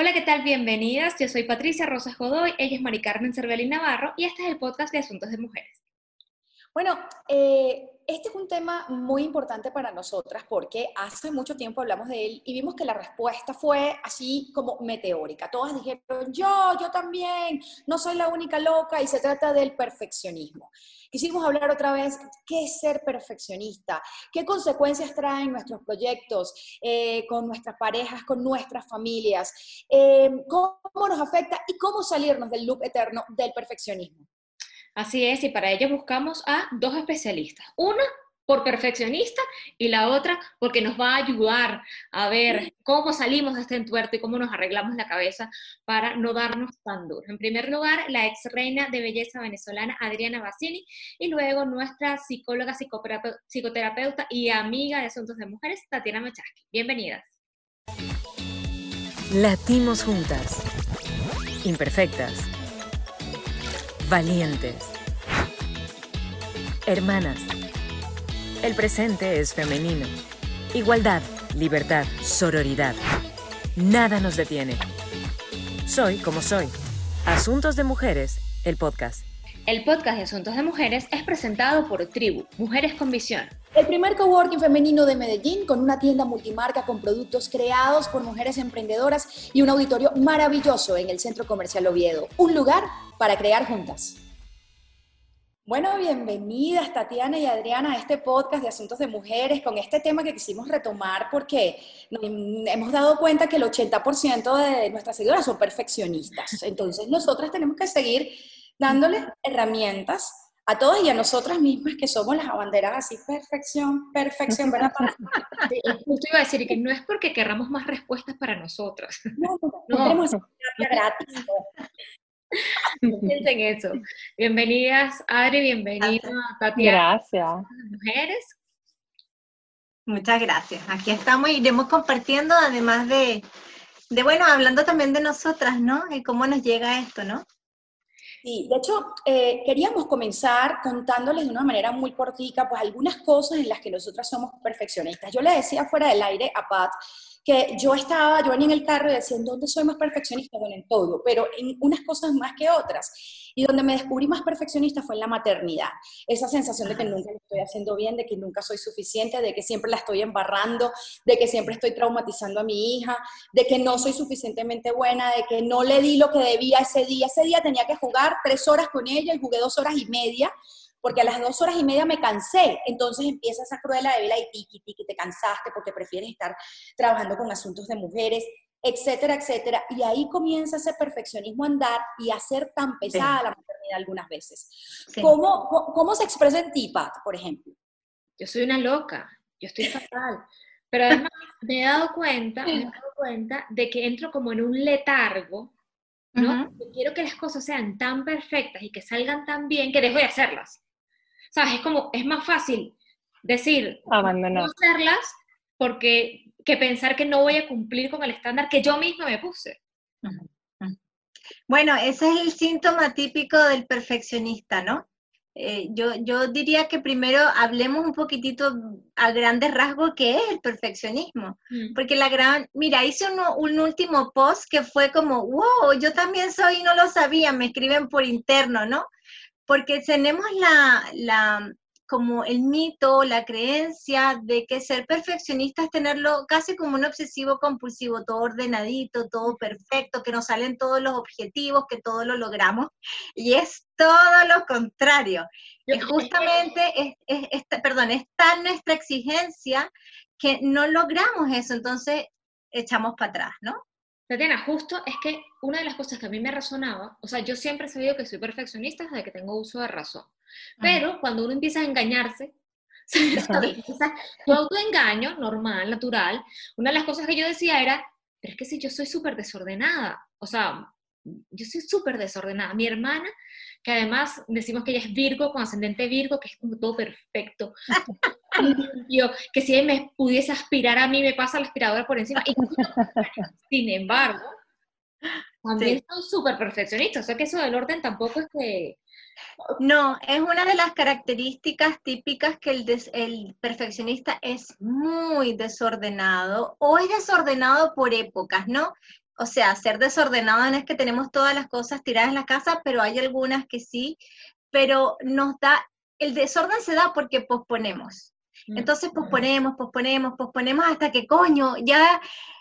Hola, ¿qué tal? Bienvenidas. Yo soy Patricia Rosas Godoy, ella es Mari Carmen Cervelín Navarro y este es el podcast de Asuntos de Mujeres. Bueno, eh, este es un tema muy importante para nosotras porque hace mucho tiempo hablamos de él y vimos que la respuesta fue así como meteórica. Todas dijeron, yo, yo también, no soy la única loca y se trata del perfeccionismo. Quisimos hablar otra vez, ¿qué es ser perfeccionista? ¿Qué consecuencias traen nuestros proyectos eh, con nuestras parejas, con nuestras familias? Eh, ¿Cómo nos afecta y cómo salirnos del loop eterno del perfeccionismo? Así es, y para ello buscamos a dos especialistas. Una por perfeccionista y la otra porque nos va a ayudar a ver cómo salimos de este entuerto y cómo nos arreglamos la cabeza para no darnos tan duro. En primer lugar, la ex reina de belleza venezolana Adriana Bassini y luego nuestra psicóloga, psicoterapeuta y amiga de asuntos de mujeres, Tatiana Machaski. Bienvenidas. Latimos juntas. Imperfectas valientes. Hermanas. El presente es femenino. Igualdad, libertad, sororidad. Nada nos detiene. Soy como soy. Asuntos de Mujeres, el podcast. El podcast de Asuntos de Mujeres es presentado por Tribu, Mujeres con Visión. El primer coworking femenino de Medellín con una tienda multimarca con productos creados por mujeres emprendedoras y un auditorio maravilloso en el Centro Comercial Oviedo. Un lugar para crear juntas. Bueno, bienvenidas Tatiana y Adriana a este podcast de Asuntos de Mujeres con este tema que quisimos retomar porque hemos dado cuenta que el 80% de nuestras seguidoras son perfeccionistas. Entonces, nosotras tenemos que seguir dándoles herramientas a todas y a nosotras mismas que somos las abanderas así, perfección, perfección, ¿verdad? Justo iba a decir que no es porque querramos más respuestas para nosotras. No, no, no. gratis. Piensen eso. Bienvenidas, Adri, bienvenida, Tatiana. Gracias. Mujeres. Muchas gracias. Aquí estamos y iremos compartiendo, además de, de, bueno, hablando también de nosotras, ¿no? Y cómo nos llega esto, ¿no? Sí, de hecho, eh, queríamos comenzar contándoles de una manera muy cortica, pues algunas cosas en las que nosotras somos perfeccionistas. Yo le decía fuera del aire a Pat que yo estaba, yo venía en el carro y decía, ¿en dónde soy más perfeccionista? Bueno, en todo, pero en unas cosas más que otras. Y donde me descubrí más perfeccionista fue en la maternidad. Esa sensación de que nunca lo estoy haciendo bien, de que nunca soy suficiente, de que siempre la estoy embarrando, de que siempre estoy traumatizando a mi hija, de que no soy suficientemente buena, de que no le di lo que debía ese día. Ese día tenía que jugar tres horas con ella y jugué dos horas y media porque a las dos horas y media me cansé. Entonces empieza esa cruela de vela y tiki, tiki, te cansaste porque prefieres estar trabajando con asuntos de mujeres, etcétera, etcétera. Y ahí comienza ese perfeccionismo a andar y a ser tan pesada la maternidad algunas veces. ¿Cómo, ¿Cómo, se expresa en ti, Pat, por ejemplo? Yo soy una loca, yo estoy fatal. Pero además me he dado cuenta, me he dado cuenta de que entro como en un letargo, ¿no? Quiero que las cosas sean tan perfectas y que salgan tan bien que dejo de hacerlas. ¿Sabes? Es como, es más fácil decir, no hacerlas porque que pensar que no voy a cumplir con el estándar que yo misma me puse. Bueno, ese es el síntoma típico del perfeccionista, ¿no? Eh, yo, yo diría que primero hablemos un poquitito a grandes rasgos qué es el perfeccionismo. Mm. Porque la gran, mira, hice un, último post que fue como, wow, yo también soy y no lo sabía, me escriben por interno, ¿no? Porque tenemos la, como el mito, la creencia de que ser perfeccionista es tenerlo casi como un obsesivo compulsivo, todo ordenadito, todo perfecto, que nos salen todos los objetivos, que todo lo logramos, y es todo lo contrario. Y justamente, es, perdón, es tan nuestra exigencia que no logramos eso, entonces echamos para atrás, ¿no? Tatiana, justo es que una de las cosas que a mí me resonaba, o sea, yo siempre he sabido que soy perfeccionista desde que tengo uso de razón, pero cuando uno empieza a engañarse, tu autoengaño normal, natural, una de las cosas que yo decía era, pero es que si yo soy súper desordenada, o sea, yo soy súper desordenada. Mi hermana, que además decimos que ella es Virgo, con ascendente Virgo, que es como todo perfecto, limpio, que si me pudiese aspirar a mí, me pasa la aspiradora por encima. sin embargo, también son súper perfeccionistas, o sea que eso del orden tampoco es que... No, es una de las características típicas que el, el perfeccionista es muy desordenado o es desordenado por épocas, ¿no? o sea, ser desordenado no es que tenemos todas las cosas tiradas en la casa, pero hay algunas que sí, pero nos da, el desorden se da porque posponemos. Entonces posponemos, posponemos, posponemos hasta que coño, ya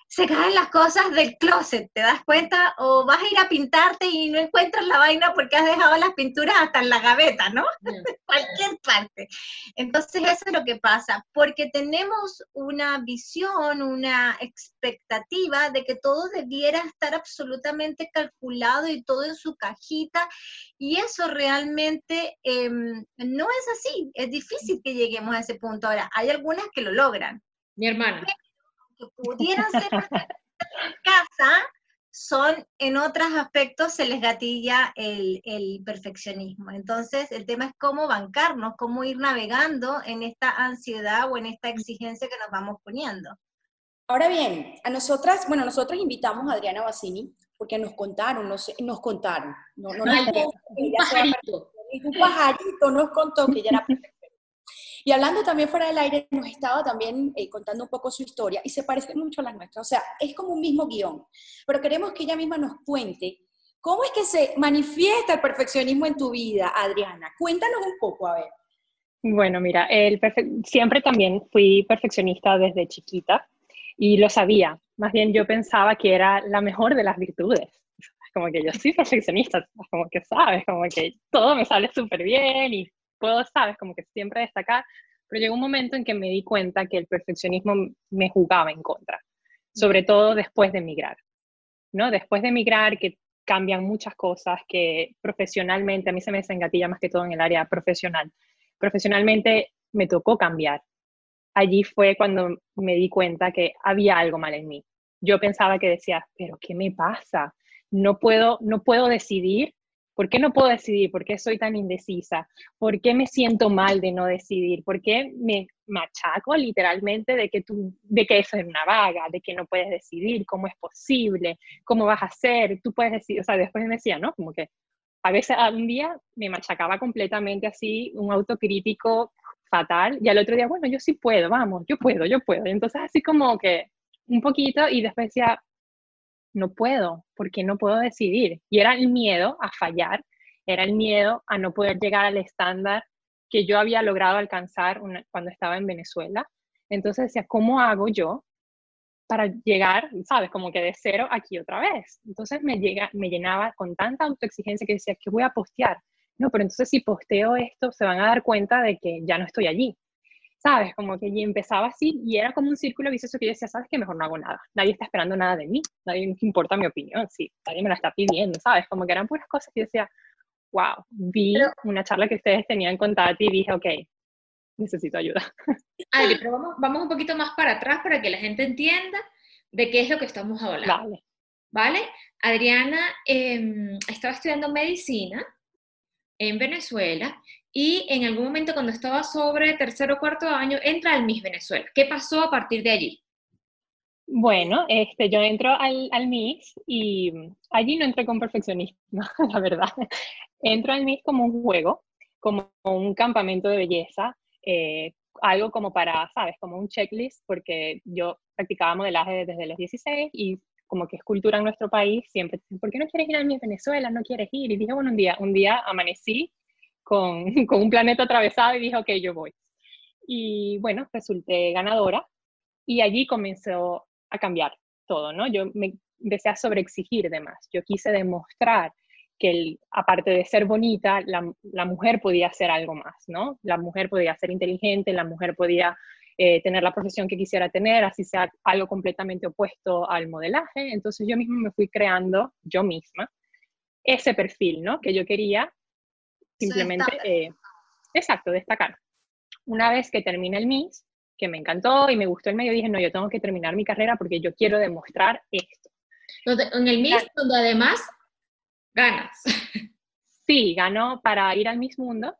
se caen las cosas del closet, ¿te das cuenta? O vas a ir a pintarte y no encuentras la vaina porque has dejado las pinturas hasta en la gaveta, ¿no? Cualquier parte. Entonces eso es lo que pasa, porque tenemos una visión, una expectativa de que todo debiera estar absolutamente calculado y todo en su cajita, y eso realmente em, no es así, es difícil que lleguemos a ese punto. Ahora, hay algunas que lo logran. Mi hermana que pudieran ser en casa, son en otros aspectos se les gatilla el, el, perfeccionismo. Entonces, el tema es cómo bancarnos, cómo ir navegando en esta ansiedad o en esta exigencia que nos vamos poniendo. Ahora bien, a nosotras, bueno, nosotros invitamos a Adriana Bassini porque nos contaron, nos, nos contaron. No, no, un pajarito. Un pajarito nos contó que ella era perfecta y hablando también fuera del aire, nos estaba también eh, contando un poco su historia y se parece mucho a las nuestras. O sea, es como un mismo guion, pero queremos que ella misma nos cuente cómo es que se manifiesta el perfeccionismo en tu vida, Adriana. Cuéntanos un poco, a ver. Bueno, mira, el siempre también fui perfeccionista desde chiquita y lo sabía. Más bien yo pensaba que era la mejor de las virtudes. Como que yo soy perfeccionista, como que sabes, como que todo me sale súper bien y puedo, sabes, como que siempre destacar, pero llegó un momento en que me di cuenta que el perfeccionismo me jugaba en contra, sobre todo después de emigrar, ¿no? Después de emigrar, que cambian muchas cosas, que profesionalmente, a mí se me desengatilla más que todo en el área profesional, profesionalmente me tocó cambiar. Allí fue cuando me di cuenta que había algo mal en mí. Yo pensaba que decía, pero ¿qué me pasa? No puedo, no puedo decidir ¿Por qué no puedo decidir? ¿Por qué soy tan indecisa? ¿Por qué me siento mal de no decidir? ¿Por qué me machaco literalmente de que tú, de que eso es una vaga, de que no puedes decidir, cómo es posible, cómo vas a hacer, tú puedes decir, o sea, después me decía, ¿no? Como que a veces un día me machacaba completamente así, un autocrítico fatal, y al otro día, bueno, yo sí puedo, vamos, yo puedo, yo puedo. Y entonces así como que un poquito y después decía, no puedo, porque no puedo decidir. Y era el miedo a fallar, era el miedo a no poder llegar al estándar que yo había logrado alcanzar cuando estaba en Venezuela. Entonces decía, ¿cómo hago yo para llegar, sabes, como que de cero aquí otra vez? Entonces me, llega, me llenaba con tanta autoexigencia que decía, ¿qué voy a postear? No, pero entonces si posteo esto, se van a dar cuenta de que ya no estoy allí. ¿Sabes? Como que y empezaba así y era como un círculo vicioso que yo decía, ¿sabes que Mejor no hago nada. Nadie está esperando nada de mí, nadie importa mi opinión, sí, nadie me la está pidiendo, ¿sabes? Como que eran puras cosas que yo decía, wow, vi una charla que ustedes tenían con Tati y dije, ok, necesito ayuda. Adri, pero vamos, vamos un poquito más para atrás para que la gente entienda de qué es lo que estamos hablando. Vale. ¿Vale? Adriana eh, estaba estudiando medicina en Venezuela y en algún momento cuando estaba sobre tercero o cuarto año entra al Miss Venezuela. ¿Qué pasó a partir de allí? Bueno, este, yo entro al, al y allí no entré con perfeccionismo, la verdad. Entro al Miss como un juego, como un campamento de belleza, eh, algo como para, ¿sabes? Como un checklist, porque yo practicaba modelaje desde los 16 y como que es cultura en nuestro país, siempre, ¿por qué no quieres ir al Miss Venezuela? No quieres ir. Y dije, bueno, un día, un día amanecí con, con un planeta atravesado y dije, ok, yo voy. Y bueno, resulté ganadora y allí comenzó a cambiar todo, ¿no? Yo me empecé a sobreexigir de más. Yo quise demostrar que el, aparte de ser bonita, la, la, mujer podía hacer algo más, ¿no? La mujer podía ser inteligente, la mujer podía eh, tener la profesión que quisiera tener, así sea algo completamente opuesto al modelaje. Entonces yo misma me fui creando, yo misma, ese perfil, ¿no? Que yo quería Simplemente, eh, exacto, destacar. Una vez que termine el MIS, que me encantó y me gustó el medio, dije, no, yo tengo que terminar mi carrera porque yo quiero demostrar esto. En el MIS, donde además ganas. Sí, ganó para ir al Miss Mundo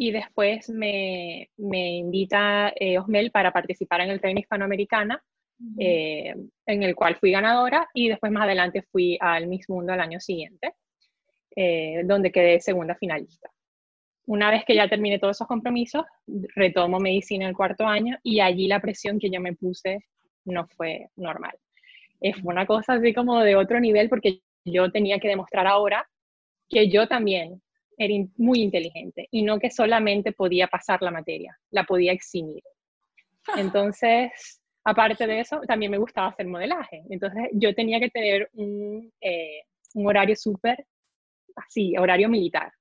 y después me, me invita eh, Osmel para participar en el Premio Hispanoamericana, eh, en el cual fui ganadora y después más adelante fui al Miss Mundo al año siguiente, donde quedé segunda finalista. Una vez que ya terminé todos esos compromisos, retomo medicina el cuarto año y allí la presión que yo me puse no fue normal. eh, fue una cosa así como de otro nivel porque yo tenía que demostrar ahora que yo también era muy inteligente y no que solamente podía pasar la materia, la podía eximir. Entonces, aparte de eso, también me gustaba hacer modelaje. Entonces, yo tenía que tener un, eh, un horario súper, así, horario militar.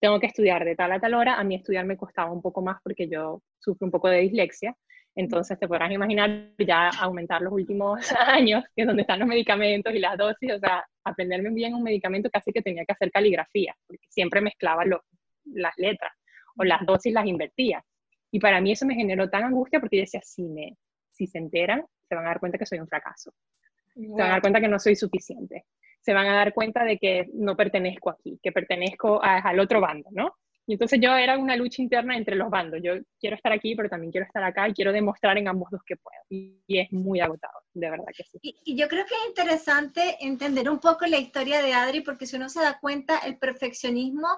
Tengo que estudiar de tal a tal hora. A mí estudiar me costaba un poco más porque yo sufro un poco de dislexia. Entonces te podrás imaginar ya aumentar los últimos años, que es donde están los medicamentos y las dosis, o sea, aprenderme bien un medicamento casi que tenía que hacer caligrafía, porque siempre mezclaba las letras o las dosis las invertía. Y para mí eso me generó tan angustia porque yo decía, si, me, si se enteran, se van a dar cuenta que soy un fracaso. Se van a dar cuenta que no soy suficiente. Se van a dar cuenta de que no pertenezco aquí, que pertenezco al otro bando, ¿no? Y entonces yo era una lucha interna entre los bandos. Yo quiero estar aquí, pero también quiero estar acá y quiero demostrar en ambos dos que puedo. Y, es muy agotado, de verdad que sí. Y, yo creo que es interesante entender un poco la historia de Adri, porque si uno se da cuenta, el perfeccionismo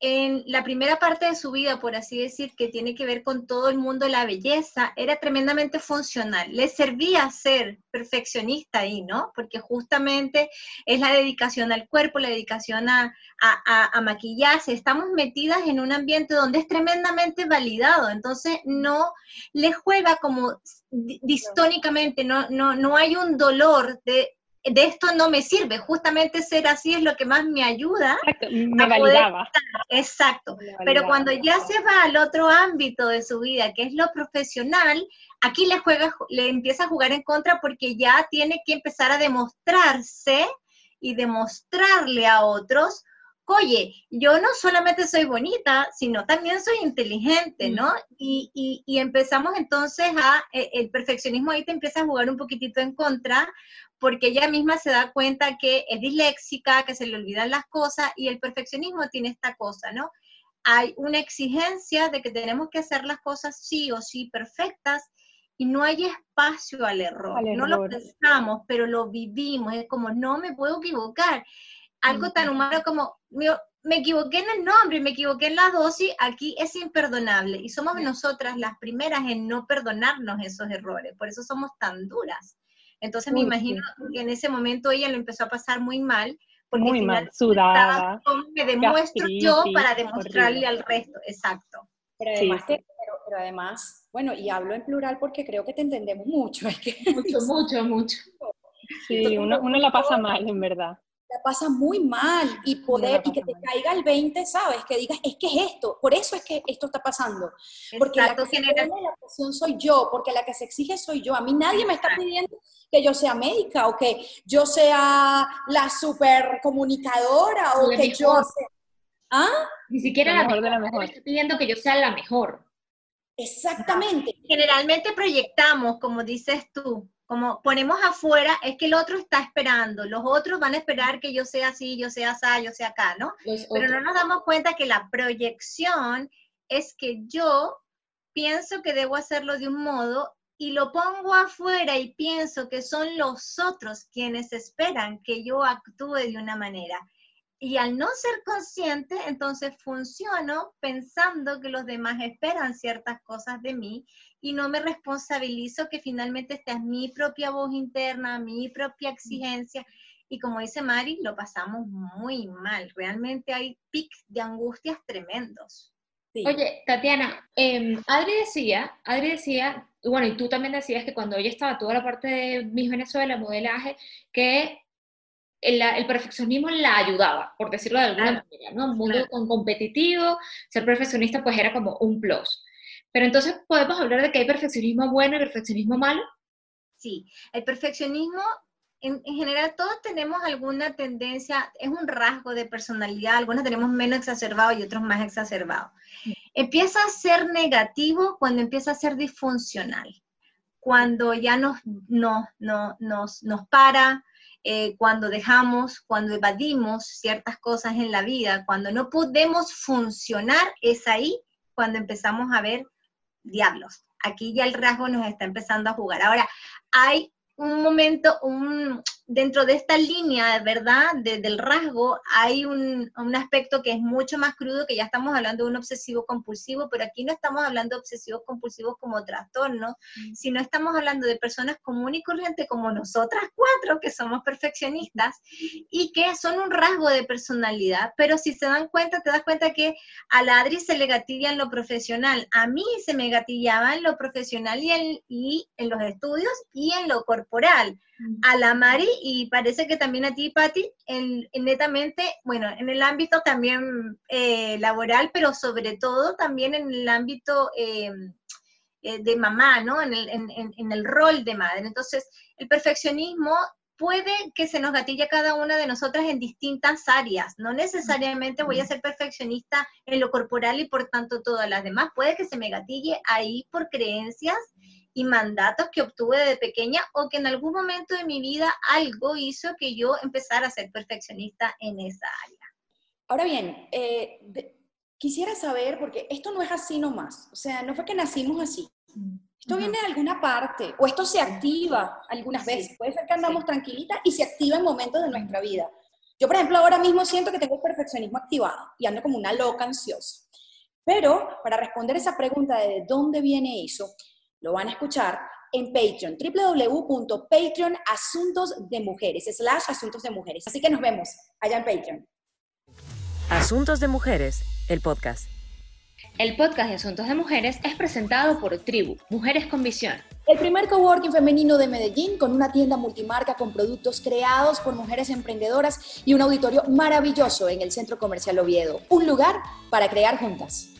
en la primera parte de su vida, por así decir, que tiene que ver con todo el mundo de la belleza, era tremendamente funcional. Le servía ser perfeccionista ahí, ¿no? Porque justamente es la dedicación al cuerpo, la dedicación a, a, maquillarse. Estamos metidas en un ambiente donde es tremendamente validado, entonces no le juega como distónicamente, no, no, no hay un dolor de de esto no me sirve, justamente ser así es lo que más me ayuda. Exacto, me validaba. Exacto, pero cuando ya se va al otro ámbito de su vida, que es lo profesional, aquí le juega, le empieza a jugar en contra porque ya tiene que empezar a demostrarse y demostrarle a otros, oye, yo no solamente soy bonita, sino también soy inteligente, ¿no? Y, y, y empezamos entonces a, e, el perfeccionismo ahí te empieza a jugar un poquitito en contra, porque ella misma se da cuenta que es disléxica, que se le olvidan las cosas y el perfeccionismo tiene esta cosa, ¿no? Hay una exigencia de que tenemos que hacer las cosas sí o sí perfectas y no hay espacio al error. no lo pensamos, pero lo vivimos. Es como, no me puedo equivocar. Algo tan humano como, me equivoqué en el nombre, me equivoqué en la dosis, aquí es imperdonable. Y somos nosotras las primeras en no perdonarnos esos errores. Por eso somos tan duras. Entonces me imagino que en ese momento ella lo empezó a pasar muy mal. Porque muy mal, sudada. Me demuestro yo para demostrarle al resto, exacto. Pero además, pero, además, bueno, y hablo en plural porque creo que te entendemos mucho. Es que, mucho, mucho, mucho. Sí, uno, uno la pasa mal, en verdad la pasa muy mal y poder y que te caiga el 20, ¿sabes? Que digas, es que es esto, por eso es que esto está pasando. Porque la que se la presión soy yo, porque la que se exige soy yo. A mí nadie me está pidiendo que yo sea médica o que yo sea la super comunicadora o que yo sea... ¿Ah? Ni siquiera la, mejor de la mejor. Me está pidiendo que yo sea la mejor. Exactamente. Generalmente proyectamos, como dices tú, como ponemos afuera, es que el otro está esperando, los otros van a esperar que yo sea así, yo sea así, yo sea acá, ¿no? Pero no nos damos cuenta que la proyección es que yo pienso que debo hacerlo de un modo y lo pongo afuera y pienso que son los otros quienes esperan que yo actúe de una manera. Y al no ser consciente, entonces funciono pensando que los demás esperan ciertas cosas de mí y no me responsabilizo que finalmente esta es mi propia voz interna, mi propia exigencia. Y como dice Mari, lo pasamos muy mal. Realmente hay pics de angustias tremendos. Oye, Tatiana, eh, Adri decía, Adri decía, bueno, y tú también decías que cuando ella estaba toda la parte de Miss Venezuela, modelaje, que el, perfeccionismo la ayudaba, por decirlo de alguna manera, ¿no? Un mundo competitivo, ser perfeccionista pues era como un plus. Pero entonces, ¿podemos hablar de que hay perfeccionismo bueno y perfeccionismo malo? Sí, el perfeccionismo, en, general, todos tenemos alguna tendencia, es un rasgo de personalidad, algunos tenemos menos exacerbado y otros más exacerbado. Empieza a ser negativo cuando empieza a ser disfuncional, cuando ya nos, no, no, nos, nos para, eh, cuando dejamos, cuando evadimos ciertas cosas en la vida, cuando no podemos funcionar, es ahí cuando empezamos a ver diablos. Aquí ya el rasgo nos está empezando a jugar. Ahora, hay un momento, un, dentro de esta línea, ¿verdad? del rasgo, hay un, un, aspecto que es mucho más crudo, que ya estamos hablando de un obsesivo compulsivo, pero aquí no estamos hablando de obsesivos compulsivos como trastorno, mm. sino estamos hablando de personas comunes y corrientes como nosotras cuatro, que somos perfeccionistas, y que son un rasgo de personalidad, pero si se dan cuenta, te das cuenta que a la Adri se le gatilla en lo profesional, a mí se me gatillaba en lo profesional y en, y en los estudios y en lo corporal a la Mari y parece que también a ti, Patti, en, netamente, bueno, en el ámbito también eh, laboral, pero sobre todo también en el ámbito em, eh, de mamá, ¿no? En el, en el, rol de madre. Entonces, el perfeccionismo puede que se nos gatille a cada una de nosotras en distintas áreas. No necesariamente voy a ser perfeccionista en lo corporal y por tanto todas las demás. Puede que se me gatille ahí por creencias y mandatos que obtuve de pequeña o que en algún momento de mi vida algo hizo que yo empezara a ser perfeccionista en esa área. Ahora bien, eh, quisiera saber, porque esto no es así nomás, o sea, no fue que nacimos así. Esto viene de alguna parte, o esto se activa algunas veces. Puede ser que andamos tranquilitas y se activa en momentos de nuestra vida. Yo, por ejemplo, ahora mismo siento que tengo el perfeccionismo activado y ando como una loca ansiosa. Pero para responder esa pregunta de dónde viene eso, lo van a escuchar en Patreon, www.patreon asuntos de mujeres, slash asuntos de mujeres. Así que nos vemos allá en Patreon. Asuntos de Mujeres, el podcast. El podcast de Asuntos de Mujeres es presentado por Tribu, Mujeres con Visión. El primer coworking femenino de Medellín con una tienda multimarca con productos creados por mujeres emprendedoras y un auditorio maravilloso en el Centro Comercial Oviedo. Un lugar para crear juntas.